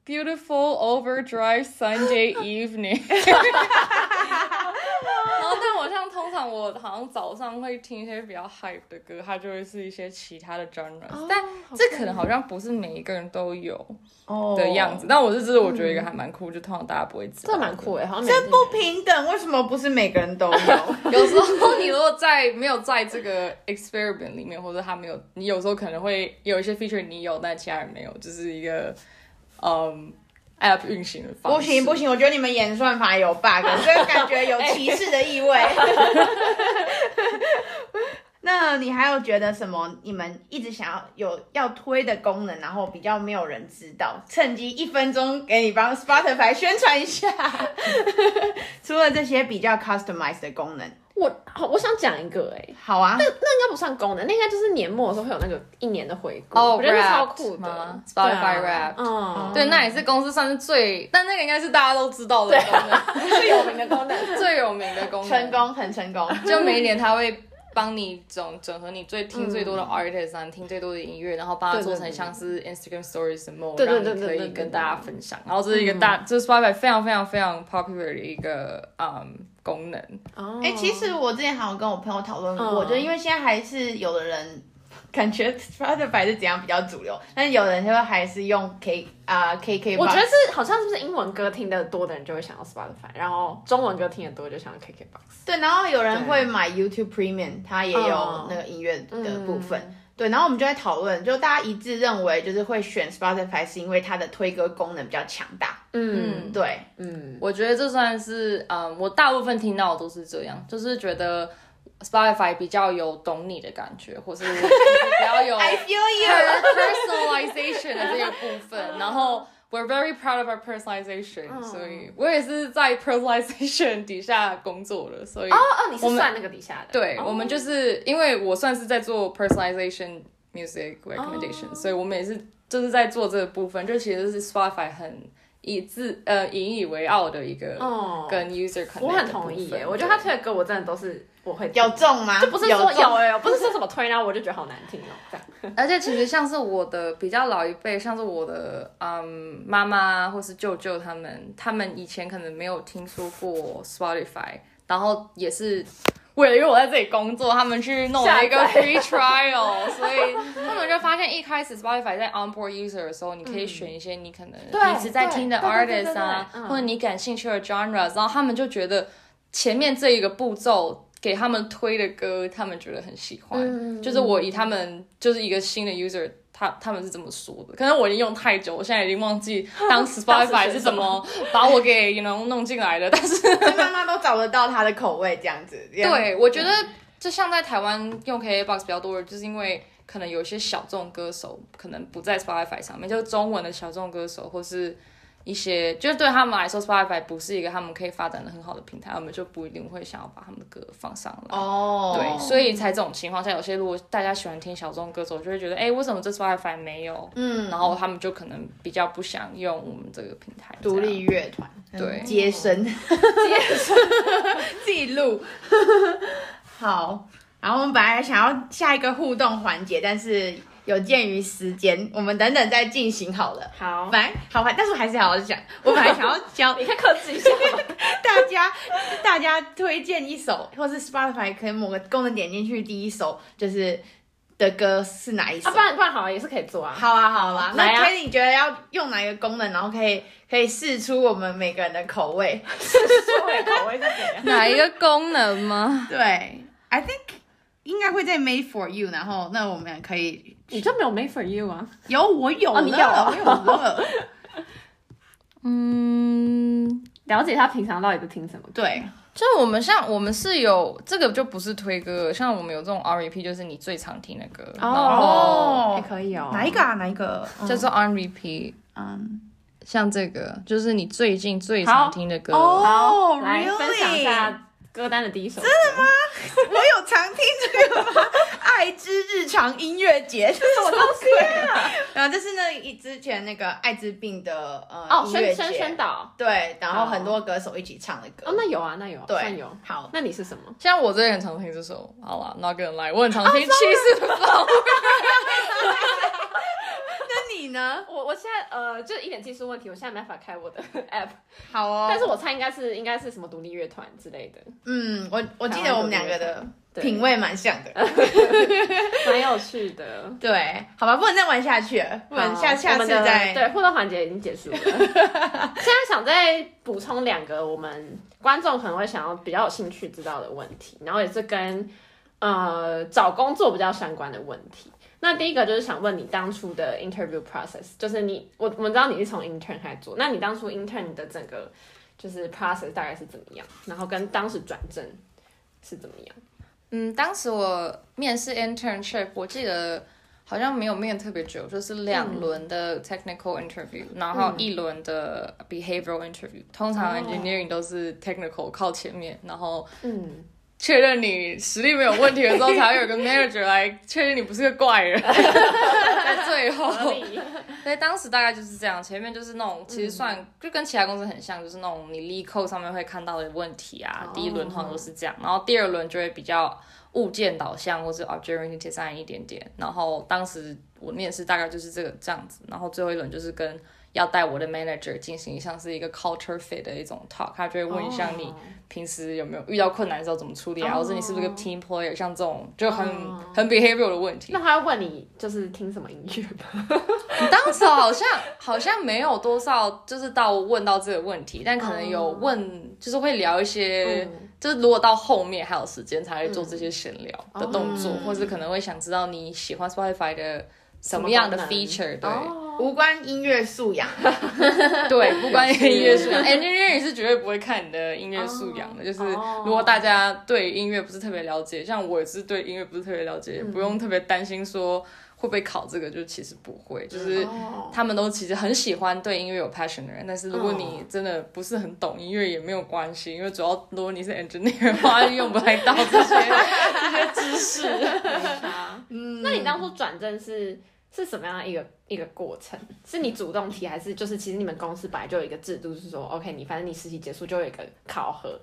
Beautiful overdrive Sunday evening。然后，但我像通常我好像早上会听一些比较 hype 的歌，它就会是一些其他的 genre。Oh, 但这可能好像不是每一个人都有的样子。Oh, 但我是，是我觉得一个还蛮酷，嗯、就通常大家不会知道。这蛮酷哎，好像这不平等，为什么不是每个人都有？有时候你如果在没有在这个 experiment 里面，或者他没有，你有时候可能会有一些 feature 你有，但其他人没有，就是一个。嗯，App 运行的方式。不行不行，我觉得你们演算法有 bug，所以感觉有歧视的意味。那你还有觉得什么？你们一直想要有要推的功能，然后比较没有人知道，趁机一分钟给你帮 Spotify 宣传一下。除了这些比较 customized 的功能。我好，我想讲一个哎、欸，好啊，那那应该不算功能，那应该就是年末的时候会有那个一年的回顾，oh, 我觉得超酷的，Spotify Wrapped，嗯，对，那也是公司算是最，但那个应该是大家都知道的功能，最有名的功能，最有名的功能，成功，很成功，就每一年他会。帮你整整合你最听最多的 artist 啊，听最多的音乐，然后把它做成像是 Instagram Stories 的 mode，让你可以跟大家分享。然后这是一个大，这是 Spotify 非常非常非常 popular 的一个嗯功能。哦，哎，其实我之前好像跟我朋友讨论过，就因为现在还是有的人。感觉 Spotify 是怎样比较主流，但有人就还是用 K 啊、uh, KK。我觉得是好像是不是英文歌听的多的人就会想要 Spotify，然后中文歌听的多就想要 KKBox。对，然后有人会买 YouTube Premium，它也有那个音乐的部分。嗯、对，然后我们就在讨论，就大家一致认为就是会选 Spotify 是因为它的推歌功能比较强大。嗯，对，嗯，我觉得这算是嗯，我大部分听到的都是这样，就是觉得。Spotify 比较有懂你的感觉，或是比较有 I feel you personalization 的这个部分。然后 we're very proud of our personalization，、嗯、所以我也是在 personalization 底下工作的，所以哦哦，你是算那个底下的？对，哦、我们就是因为我算是在做 personalization music recommendation，、哦、所以我们也是就是在做这个部分，就其实是 Spotify 很。以自呃引以为傲的一个跟 user 可能、哦、我很同意耶，我觉得他推的歌我真的都是我会有中吗？就不是说有哎，有不是说什么推呢，我就觉得好难听哦这样。而且其实像是我的比较老一辈，像是我的嗯妈妈或是舅舅他们，他们以前可能没有听说过 Spotify，然后也是。为了因为我在这里工作，他们去弄了一个 free trial，所以他们就发现一开始 Spotify 在 onboard user 的时候，你可以选一些你可能一直在听的 artist 啊，或者你感兴趣的 genres，然后他们就觉得前面这一个步骤给他们推的歌，他们觉得很喜欢，就是我以他们就是一个新的 user。他他们是这么说的，可能我已经用太久，我现在已经忘记 当时 Spotify 是怎么 把我给 know 弄进来的，但是妈妈都找得到他的口味这样子。对，我觉得就像在台湾用 KKBOX 比较多的，就是因为可能有些小众歌手可能不在 Spotify 上面，就是中文的小众歌手，或是。一些就是对他们来说，Spotify 不是一个他们可以发展的很好的平台，他们就不一定会想要把他们的歌放上来。哦，对，所以在这种情况下，有些如果大家喜欢听小众歌手，就会觉得，哎，为什么这 Spotify 没有？嗯，然后他们就可能比较不想用我们这个平台。独立乐团，对，接生，接生，自己录。好，然后我们本来想要下一个互动环节，但是。有鉴于时间，我们等等再进行好了。好，来，好，但是我还是好好讲。我本来想要教，你看克制一下，大家大家推荐一首，或是 Spotify 可以某个功能点进去，第一首就是的歌是哪一首？啊，不然不然好了，也是可以做啊。好啊，好啊。那 Kelly 你觉得要用哪一个功能，然后可以可以试出我们每个人的口味？试出我的口味是怎样？哪一个功能吗？对，I think 应该会在 Made for You，然后那我们可以。你这没有 Made for You 啊？有，我有了，哦、你有，我有了。嗯，了解他平常到底都听什么？对，就我们像我们是有这个就不是推歌，像我们有这种 R Repeat，就是你最常听的歌。哦，后还可以哦。哪一个啊？哪一个？叫做 On Repeat。嗯，像这个就是你最近最常听的歌。哦，好来分享一下。歌单的第一首，真的吗？我有常听这个吗？爱之日常音乐节，这是什么东西啊？然后这是那一之前那个艾滋病的呃哦宣宣宣导，对，然后很多歌手一起唱的歌。哦，那有啊，那有，对，有。好，那你是什么？像我最近很常听这首，好了，Not gonna lie，我很常听气势的风。你呢？我我现在呃，就一点技术问题，我现在没办法开我的 app。好哦，但是我猜应该是应该是什么独立乐团之类的。嗯，我我记得我们两个的品味蛮像的，蛮有趣的。对，好吧，不能再玩下去了，不能下下次再。对，互动环节已经结束了。现在想再补充两个我们观众可能会想要比较有兴趣知道的问题，然后也是跟呃找工作比较相关的问题。那第一个就是想问你当初的 interview process，就是你我我们知道你是从 intern 开始做，那你当初 intern 的整个就是 process 大概是怎么样？然后跟当时转正是怎么样？嗯，当时我面试 internship，我记得好像没有面特别久，就是两轮的 technical interview，嗯，然后一轮的 behavioral interview。通常 engineering 都是 technical 靠前面，然后嗯。确认你实力没有问题的时候，才会有个 manager 来确认你不是个怪人。在最后，所以当时大概就是这样。前面就是那种，其实算就跟其他公司很像，就是那种你 LeetCode 上面会看到的问题啊。第一轮通常都是这样，然后第二轮就会比较物件导向，或是 object-oriented design 一点点。然后当时我面试大概就是这个这样子，然后最后一轮就是跟。要带我的 manager 进行像是一个 culture fit 的一种 talk，他就会问一下你平时有没有遇到困难的时候怎么处理啊，或者你是不是个 team player，像这种就很很 behavioral 的问题。那他要问你就是听什么音乐吗？你当时好像好像没有多少，就是到问到这个问题，但可能有问，就是会聊一些，就是如果到后面还有时间才会做这些闲聊的动作，或者可能会想知道你喜欢 Spotify 的。什么样的 feature？对，无关音乐素养。对，不关音乐素养。Engineering 是绝对不会看你的音乐素养的。就是如果大家对音乐不是特别了解，像我也是对音乐不是特别了解，不用特别担心说会不会考这个，就其实不会。就是他们都其实很喜欢对音乐有 passion 的人，但是如果你真的不是很懂音乐也没有关系，因为主要如果你是 engineer 的话，用不太到这些 这些知识。嗯，那你当初转正是？是什么样的一个一个过程？是你主动提，还是就是其实你们公司本来就有一个制度，是说 OK，你反正你实习结束就有一个考核，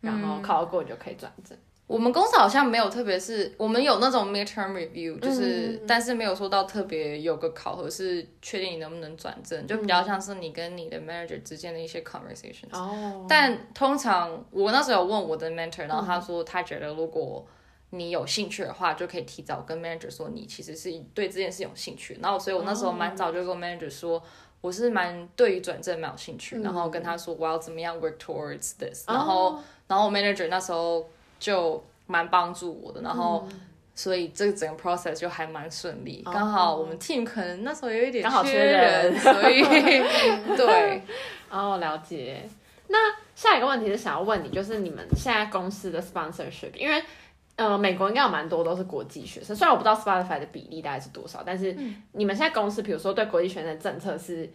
然后考核过你就可以转正。我们公司好像没有特别，是我们有那种 midterm review，就是、嗯、但是没有说到特别有个考核是确定你能不能转正，就比较像是你跟你的 manager 之间的一些 conversations。哦。但通常我那时候有问我的 mentor，然后他说他觉得如果你有兴趣的话，就可以提早跟 manager 说你其实是对这件事有兴趣。然后，所以我那时候蛮早就跟 manager 说，我是蛮对于转正蛮有兴趣。然后跟他说我要怎么样 work towards this。然后，然后 manager 那时候就蛮帮助我的。然后，所以这个整个 process 就还蛮顺利。刚好我们 team 可能那时候有一点缺人，所以 对。哦，了解。那下一个问题是想要问你，就是你们现在公司的 sponsorship，因为。呃，美国应该有蛮多都是国际学生，虽然我不知道 Spotify 的比例大概是多少，但是你们现在公司，比如说对国际学生的政策是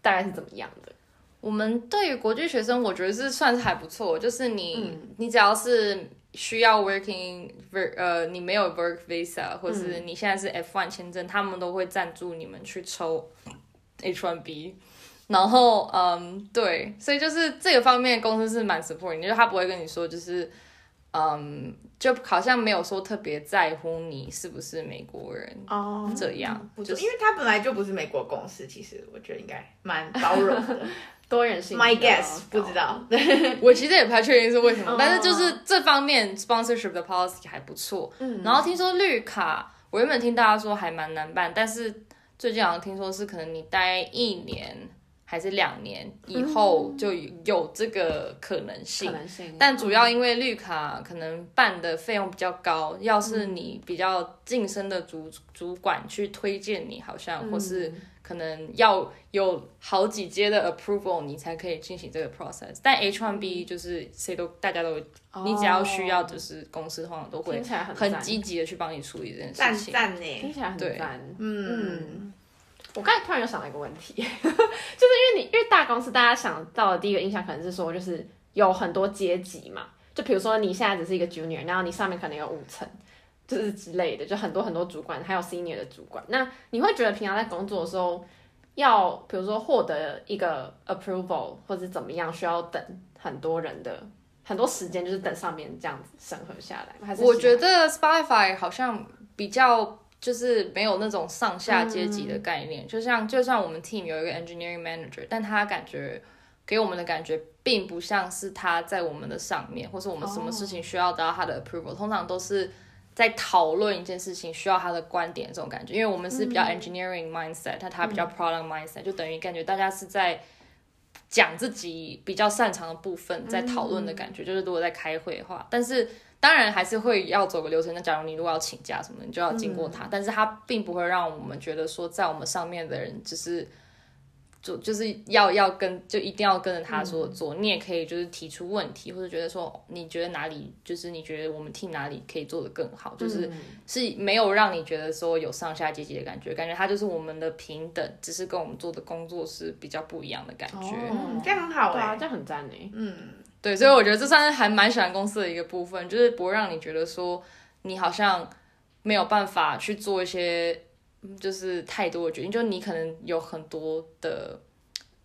大概是怎么样的？我们对于国际学生，我觉得是算是还不错，就是你、嗯、你只要是需要 working，呃，你没有 work visa，或是你现在是 F1 签证，他们都会赞助你们去抽 H1B。然后，嗯，对，所以就是这个方面公司是蛮 supporting，就是他不会跟你说，就是，嗯，就好像没有说特别在乎你是不是美国人哦，这样，就是因为他本来就不是美国公司，其实我觉得应该蛮包容的，多元性。My guess 不知道，我其实也不太确定是为什么，但是就是这方面 sponsorship 的 policy 还不错。嗯，然后听说绿卡，我原本听大家说还蛮难办，但是最近好像听说是可能你待一年。还是两年以后就有这个可能性，可能性，但主要因为绿卡可能办的费用比较高，要是你比较晋升的主主管去推荐你，好像或是可能要有好几阶的 approval，你才可以进行这个 process。但 H1B 就是谁都大家都，你只要需要就是公司通常都会很积极的去帮你处理这件事情。赞赞呢，听起来很赞，嗯。嗯我刚才突然又想到一个问题，就是因为你因为大公司，大家想到的第一个印象可能是说，就是有很多阶级嘛，就比如说你现在只是一个 junior，然后你上面可能有五层，就是之类的，就很多很多主管，还有 senior 的主管。那你会觉得平常在工作的时候，要比如说获得一个 approval 或者怎么样，需要等很多人的很多时间，就是等上面这样子审核下来？还是我觉得 Spotify 好像比较。就是没有那种上下阶级的概念，嗯、就像就算我们 team 有一个 engineering manager，但他感觉给我们的感觉并不像是他在我们的上面，或是我们什么事情需要得到他的 approval，、哦、通常都是在讨论一件事情需要他的观点这种感觉，因为我们是比较 engineering mindset，但、嗯、他比较 problem mindset，、嗯、就等于感觉大家是在讲自己比较擅长的部分，在讨论的感觉，嗯、就是如果在开会的话，但是。当然还是会要走个流程。那假如你如果要请假什么的，你就要经过他。嗯、但是他并不会让我们觉得说，在我们上面的人只是就就是要要跟就一定要跟着他说做。嗯、你也可以就是提出问题，或者觉得说你觉得哪里就是你觉得我们 team 哪里可以做得更好，就是是没有让你觉得说有上下阶级的感觉。感觉他就是我们的平等，只是跟我们做的工作是比较不一样的感觉。哦、这样很好哎、欸，这样很赞哎，嗯。对，所以我觉得这算是还蛮喜欢公司的一个部分，就是不会让你觉得说你好像没有办法去做一些就是太多的决定，就你可能有很多的，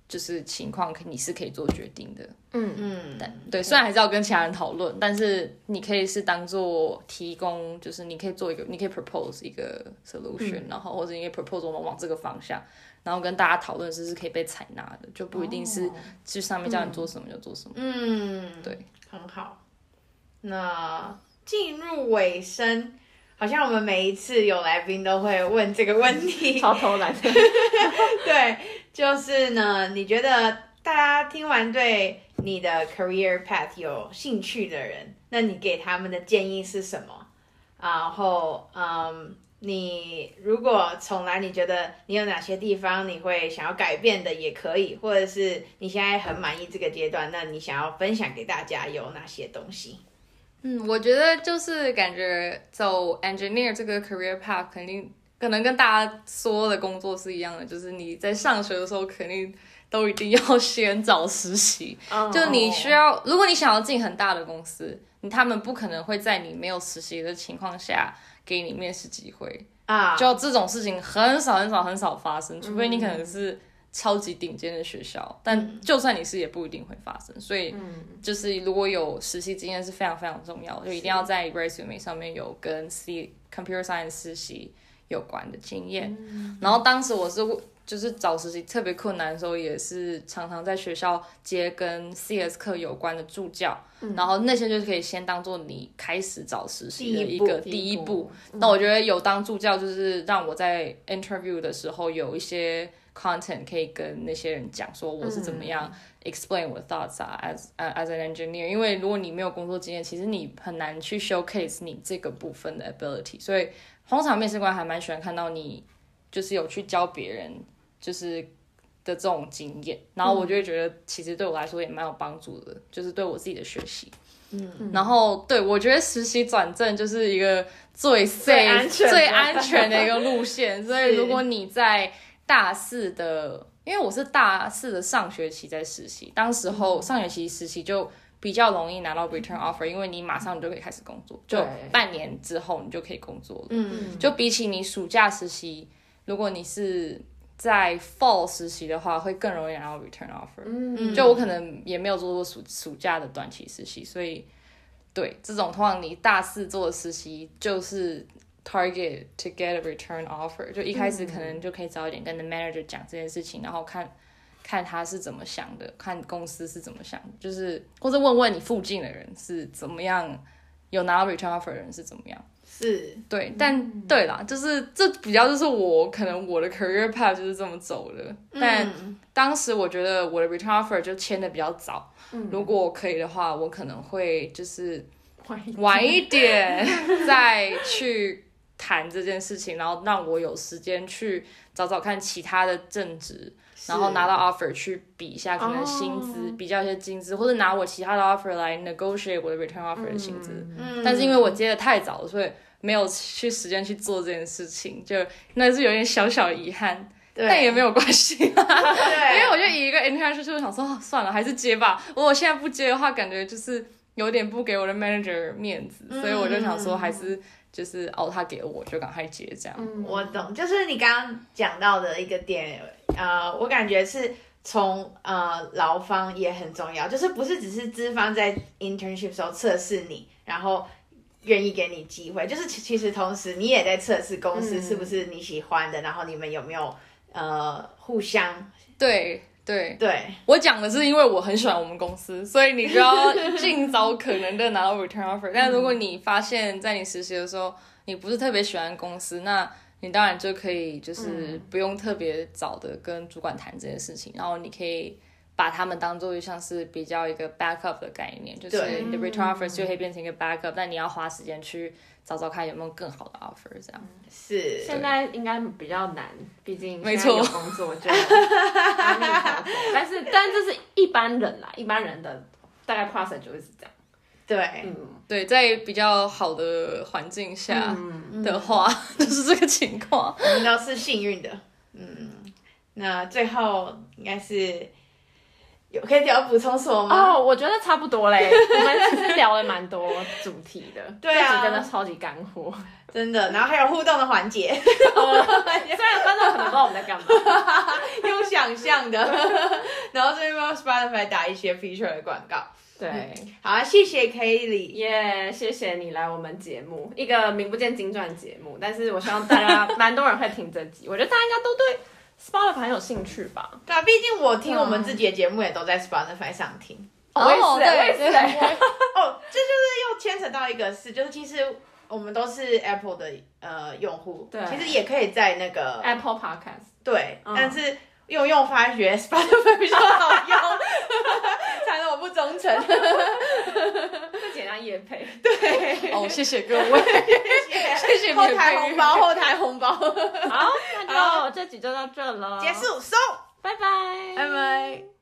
就是情况你是可以做决定的。嗯嗯，但对，虽然还是要跟其他人讨论，但是你可以是当做提供，就是你可以做一个，你可以 propose 一个 solution，、嗯、然后或者你可以 propose 我们往这个方向。然后跟大家讨论是是可以被采纳的，就不一定是去上面叫你做什么就做什么。嗯，对，很好。那进入尾声，好像我们每一次有来宾都会问这个问题，超偷懒。对，就是呢，你觉得大家听完对你的 career path 有兴趣的人，那你给他们的建议是什么？然后，嗯。你如果重来，你觉得你有哪些地方你会想要改变的也可以，或者是你现在很满意这个阶段，那你想要分享给大家有哪些东西？嗯，我觉得就是感觉走 engineer 这个 career path 肯定可能跟大家说的工作是一样的，就是你在上学的时候肯定都一定要先找实习，oh. 就你需要，如果你想要进很大的公司，你他们不可能会在你没有实习的情况下。给你面试机会啊，就这种事情很少很少很少发生，除非你可能是超级顶尖的学校，嗯、但就算你是也不一定会发生。所以，就是如果有实习经验是非常非常重要的，就一定要在 resume 上面有跟 C computer science 实习有关的经验。嗯、然后当时我是。就是找实习特别困难的时候，也是常常在学校接跟 CS 课有关的助教，嗯、然后那些就是可以先当做你开始找实习的一个第一步。那我觉得有当助教，就是让我在 interview 的时候有一些 content 可以跟那些人讲，说我是怎么样 explain 我的 thoughts 啊，as as an engineer。因为如果你没有工作经验，其实你很难去 showcase 你这个部分的 ability。所以通常面试官还蛮喜欢看到你就是有去教别人。就是的这种经验，然后我就会觉得，其实对我来说也蛮有帮助的，嗯、就是对我自己的学习。嗯，然后对我觉得实习转正就是一个最 safe 最安全的最安全的一个路线，所以如果你在大四的，因为我是大四的上学期在实习，当时候上学期实习就比较容易拿到 return offer，因为你马上你就可以开始工作，就半年之后你就可以工作了。嗯，就比起你暑假实习，如果你是在 fall 实习的话，会更容易拿到 return offer。嗯，就我可能也没有做过暑暑假的短期实习，所以对这种通常你大四做的实习就是 target to get a return offer，就一开始可能就可以早一点跟 the manager 讲这件事情，然后看看他是怎么想的，看公司是怎么想的，就是或者问问你附近的人是怎么样，有拿到 return offer 的人是怎么样。是。对，但、嗯、对啦，就是这比较就是我可能我的 career path 就是这么走的。嗯、但当时我觉得我的 return offer 就签的比较早，嗯、如果可以的话，我可能会就是晚一点再去谈这件事情，然后让我有时间去找找看其他的正职，然后拿到 offer 去比一下可能薪资，哦、比较一些薪资，或者拿我其他的 offer 来 negotiate 我的 return offer 的薪资。嗯、但是因为我接的太早了，所以没有去时间去做这件事情，就那是有点小小遗憾，对。但也没有关系，啊，对。因为我就以一个 internship 就想说，哦，算了，还是接吧。如果我现在不接的话，感觉就是有点不给我的 manager 面子，嗯、所以我就想说，还是就是熬他给我，就赶快接这样。嗯、我懂，就是你刚刚讲到的一个点，呃，我感觉是从呃劳方也很重要，就是不是只是资方在 internship 时候测试你，然后。愿意给你机会，就是其其实同时你也在测试公司是不是你喜欢的，嗯、然后你们有没有呃互相对对对。对我讲的是因为我很喜欢我们公司，所以你就要尽早可能的拿到 return offer。但如果你发现，在你实习的时候你不是特别喜欢公司，那你当然就可以就是不用特别早的跟主管谈这件事情，然后你可以。把他们当做像是比较一个 backup 的概念，就是你的 return offers 就会变成一个 backup，、嗯、但你要花时间去找找看有没有更好的 offer，这样。是。现在应该比较难，毕竟没错，有工作就。但是，但这是一般人啦，一般人的大概 process 就是这样。对，嗯，对，在比较好的环境下的话，嗯、就是这个情况。我们都是幸运的。嗯，那最后应该是。有可以要补充什么吗？哦，我觉得差不多嘞。我们其实聊了蛮多主题的，对啊，真的超级干货，真的。然后还有互动的环节，虽然观众可能不知道我们在干嘛，用想象的。然后这边帮 Spotify 打一些 feature 的广告。对，好，谢谢 Kelly，耶，谢谢你来我们节目，一个名不见经传节目，但是我希望大家蛮多人会听这集，我觉得大家应该都对。Spotify 很有兴趣吧？对啊，毕竟我听我们自己的节目也都在 Spotify 上听。哦，我也是，我也是。哦，这就是又牵扯到一个事，就是其实我们都是 Apple 的呃用户，对，其实也可以在那个 Apple Podcast。对，但是用用发觉 Spotify 比较好用，才能我不忠诚。就简单也配。对。哦，谢谢各位，谢谢后台红包，后台红包。好。那就，这集就到这了，结束，收，拜拜，拜拜。